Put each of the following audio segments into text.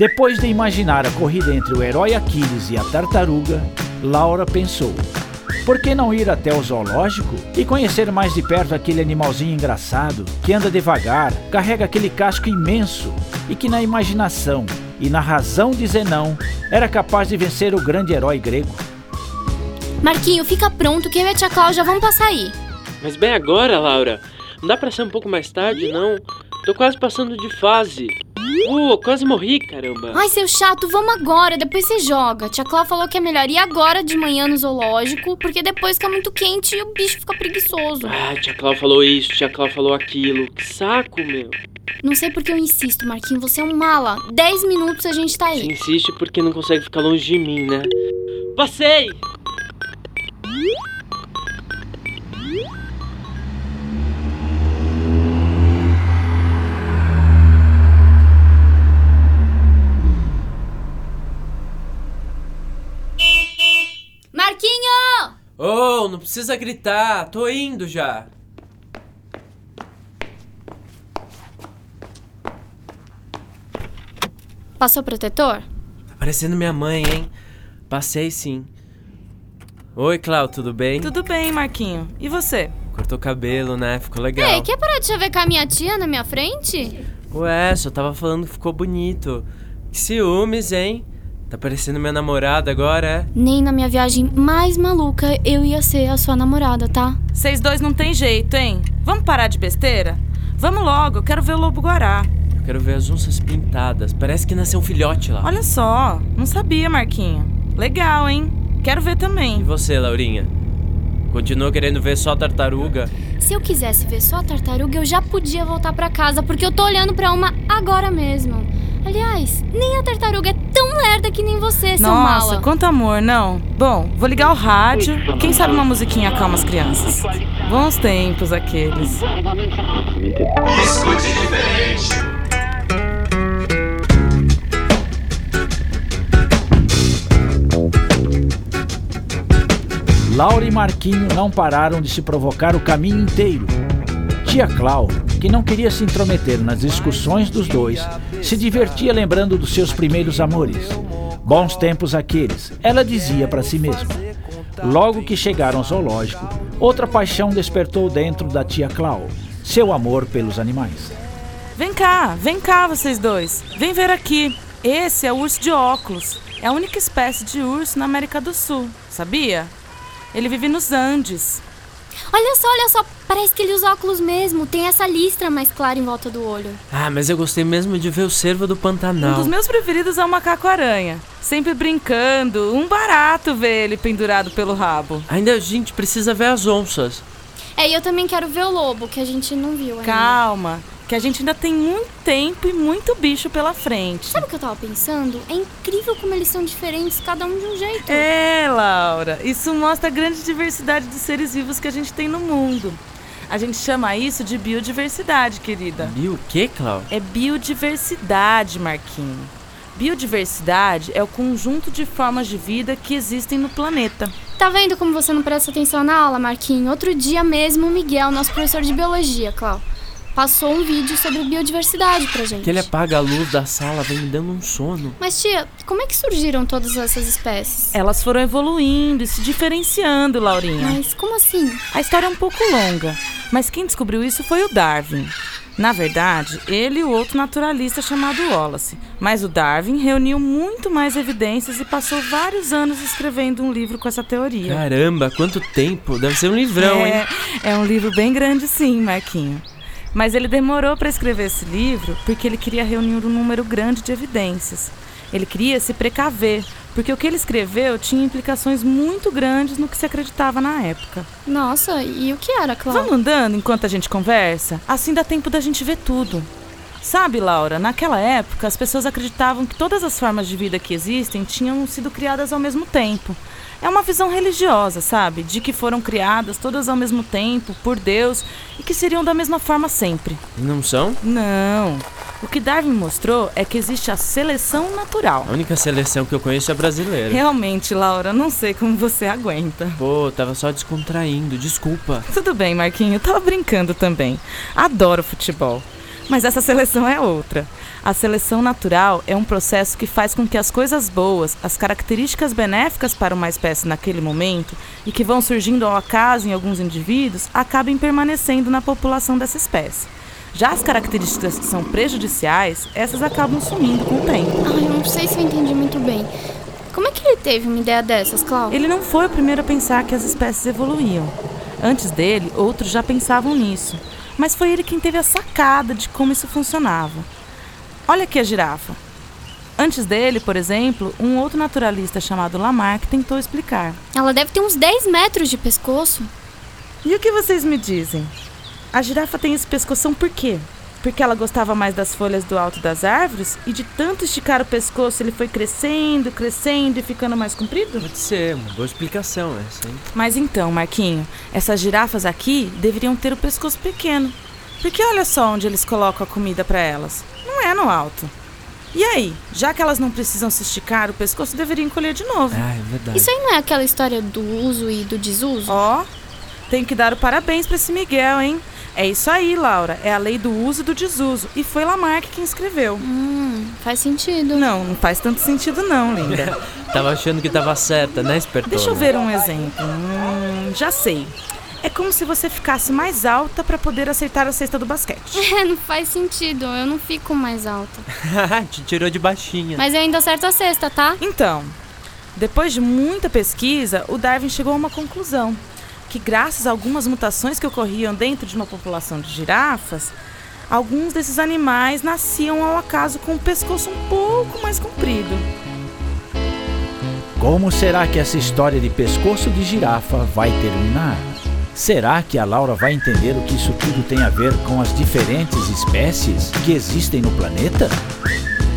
Depois de imaginar a corrida entre o herói Aquiles e a tartaruga, Laura pensou: por que não ir até o zoológico e conhecer mais de perto aquele animalzinho engraçado que anda devagar, carrega aquele casco imenso e que na imaginação e na razão de Zenão era capaz de vencer o grande herói grego? Marquinho, fica pronto que eu e a tia Cláudia vão passar aí. Mas bem agora, Laura. Não dá pra ser um pouco mais tarde, não? Tô quase passando de fase. Uh, quase morri, caramba. Ai, seu chato, vamos agora, depois você joga. Tia Clá falou que é melhor ir agora de manhã no zoológico, porque depois fica muito quente e o bicho fica preguiçoso. Ah, tia Clá falou isso, tia Clá falou aquilo. Que saco, meu. Não sei porque eu insisto, Marquinhos, você é um mala. Dez minutos a gente tá aí. Você insiste porque não consegue ficar longe de mim, né? Passei! Precisa gritar, tô indo já. Passou protetor? Tá parecendo minha mãe, hein? Passei sim. Oi, Clau, tudo bem? Tudo bem, Marquinho. E você? Cortou cabelo, né? Ficou legal. Ei, quer parar de chavecar minha tia na minha frente? Ué, só tava falando que ficou bonito. Que ciúmes, hein? Tá parecendo minha namorada agora, é? Nem na minha viagem mais maluca eu ia ser a sua namorada, tá? Vocês dois não tem jeito, hein? Vamos parar de besteira? Vamos logo, eu quero ver o lobo guará. Eu quero ver as onças pintadas. Parece que nasceu um filhote lá. Olha só, não sabia, Marquinho. Legal, hein? Quero ver E também. você, Laurinha? Continua querendo ver só tartaruga? Se eu quisesse ver só a tartaruga, eu já podia voltar pra casa, porque eu tô olhando pra uma agora mesmo. Aliás, nem a tartaruga é tão lerda que nem você, seu Nossa, mala. quanto amor, não? Bom, vou ligar o rádio. Quem sabe uma musiquinha acalma as crianças. Bons tempos aqueles. Laura e Marquinho não pararam de se provocar o caminho inteiro. Tia Clau, que não queria se intrometer nas discussões dos dois, se divertia lembrando dos seus primeiros amores. Bons tempos aqueles, ela dizia para si mesma. Logo que chegaram ao zoológico, outra paixão despertou dentro da tia Clau, seu amor pelos animais. Vem cá, vem cá, vocês dois. Vem ver aqui. Esse é o urso de óculos. É a única espécie de urso na América do Sul, sabia? Ele vive nos Andes. Olha só, olha só. Parece que ele usa óculos mesmo. Tem essa listra mais clara em volta do olho. Ah, mas eu gostei mesmo de ver o cervo do Um Pantanal. dos meus preferidos é o macaco-aranha. Sempre brincando. Um barato ver ele pendurado pelo rabo. Ainda a gente precisa ver as onças. É, e eu também quero ver o lobo, que a gente não viu ainda. Calma, que a gente ainda tem muito tempo e muito bicho pela frente. Sabe o que eu tava pensando? É incrível como eles são diferentes, cada um de um jeito. É, Laura, isso mostra a grande diversidade de seres vivos que a gente tem no mundo. A gente chama isso de biodiversidade, querida. E o que, Clau? É biodiversidade, Marquinho. Biodiversidade é o conjunto de formas de vida que existem no planeta. Tá vendo como você não presta atenção na aula, Marquinho? Outro dia mesmo, o Miguel, nosso professor de biologia, Clau, passou um vídeo sobre biodiversidade pra gente. Que ele apaga a luz da sala, vem me dando um sono. Mas, tia, como é que surgiram todas essas espécies? Elas foram evoluindo e se diferenciando, Laurinha. Mas como assim? A história é um pouco longa, mas quem descobriu isso foi o Darwin. Na verdade, ele e o outro naturalista chamado Wallace. Mas o Darwin reuniu muito mais evidências e passou vários anos escrevendo um livro com essa teoria. Caramba, quanto tempo! Deve ser um livrão, é, hein? É um livro bem grande, sim, Marquinho. Mas ele demorou para escrever esse livro porque ele queria reunir um número grande de evidências. Ele queria se precaver, porque o que ele escreveu tinha implicações muito grandes no que se acreditava na época. Nossa, e o que era, Cláudia? Vamos andando enquanto a gente conversa? Assim dá tempo da gente ver tudo. Sabe, Laura, naquela época as pessoas acreditavam que todas as formas de vida que existem tinham sido criadas ao mesmo tempo. É uma visão religiosa, sabe? De que foram criadas todas ao mesmo tempo, por Deus, e que seriam da mesma forma sempre. Não são? Não. O que Darwin mostrou é que existe a seleção natural. A única seleção que eu conheço é brasileira. Realmente, Laura, não sei como você aguenta. Pô, tava só descontraindo, desculpa. Tudo bem, Marquinho, eu tava brincando também. Adoro futebol. Mas essa seleção é outra. A seleção natural é um processo que faz com que as coisas boas, as características benéficas para uma espécie naquele momento e que vão surgindo ao acaso em alguns indivíduos, acabem permanecendo na população dessa espécie. Já as características que são prejudiciais, essas acabam sumindo com o tempo. Ai, eu não sei se eu entendi muito bem. Como é que ele teve uma ideia dessas, Cláudia? Ele não foi o primeiro a pensar que as espécies evoluíam. Antes dele, outros já pensavam nisso mas foi ele quem teve a sacada de como isso funcionava. Olha aqui a girafa. Antes dele, por exemplo, um outro naturalista chamado Lamarck tentou explicar. Ela deve ter uns 10 metros de pescoço. E o que vocês me dizem? A girafa tem esse pescoção por quê? porque ela gostava mais das folhas do alto das árvores e de tanto esticar o pescoço ele foi crescendo, crescendo e ficando mais comprido? Pode ser, uma boa explicação essa, hein? Mas então, Marquinho, essas girafas aqui deveriam ter o pescoço pequeno. Porque olha só onde eles colocam a comida para elas. É no alto. E aí, já que elas não precisam se esticar, o pescoço deveria encolher de novo. Ah, é verdade. Isso aí não é aquela história do uso e do desuso? Ó, oh, tenho que dar o parabéns para esse Miguel, hein? É isso aí, Laura. É a lei do uso e do desuso. E foi Lamarck quem escreveu. Hum, faz sentido. Não, não faz tanto sentido não, linda. tava achando que tava certa, né, espertona? Deixa eu ver um exemplo. Hum, já sei. É como se você ficasse mais alta para poder acertar a cesta do basquete. É, não faz sentido. Eu não fico mais alta. Te tirou de baixinha. Mas eu ainda acerto a cesta, tá? Então, depois de muita pesquisa, o Darwin chegou a uma conclusão que, graças a algumas mutações que ocorriam dentro de uma população de girafas, alguns desses animais nasciam ao acaso com o pescoço um pouco mais comprido. Como será que essa história de pescoço de girafa vai terminar? Será que a Laura vai entender o que isso tudo tem a ver com as diferentes espécies que existem no planeta?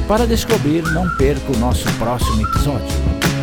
Para descobrir, não perca o nosso próximo episódio.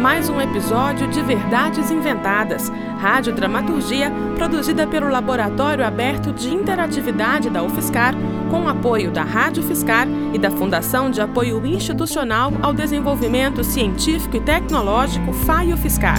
Mais um episódio de Verdades Inventadas, rádio dramaturgia produzida pelo Laboratório Aberto de Interatividade da UFSCar, com apoio da Rádio Fiscar e da Fundação de Apoio Institucional ao Desenvolvimento Científico e Tecnológico FAIO Fiscar.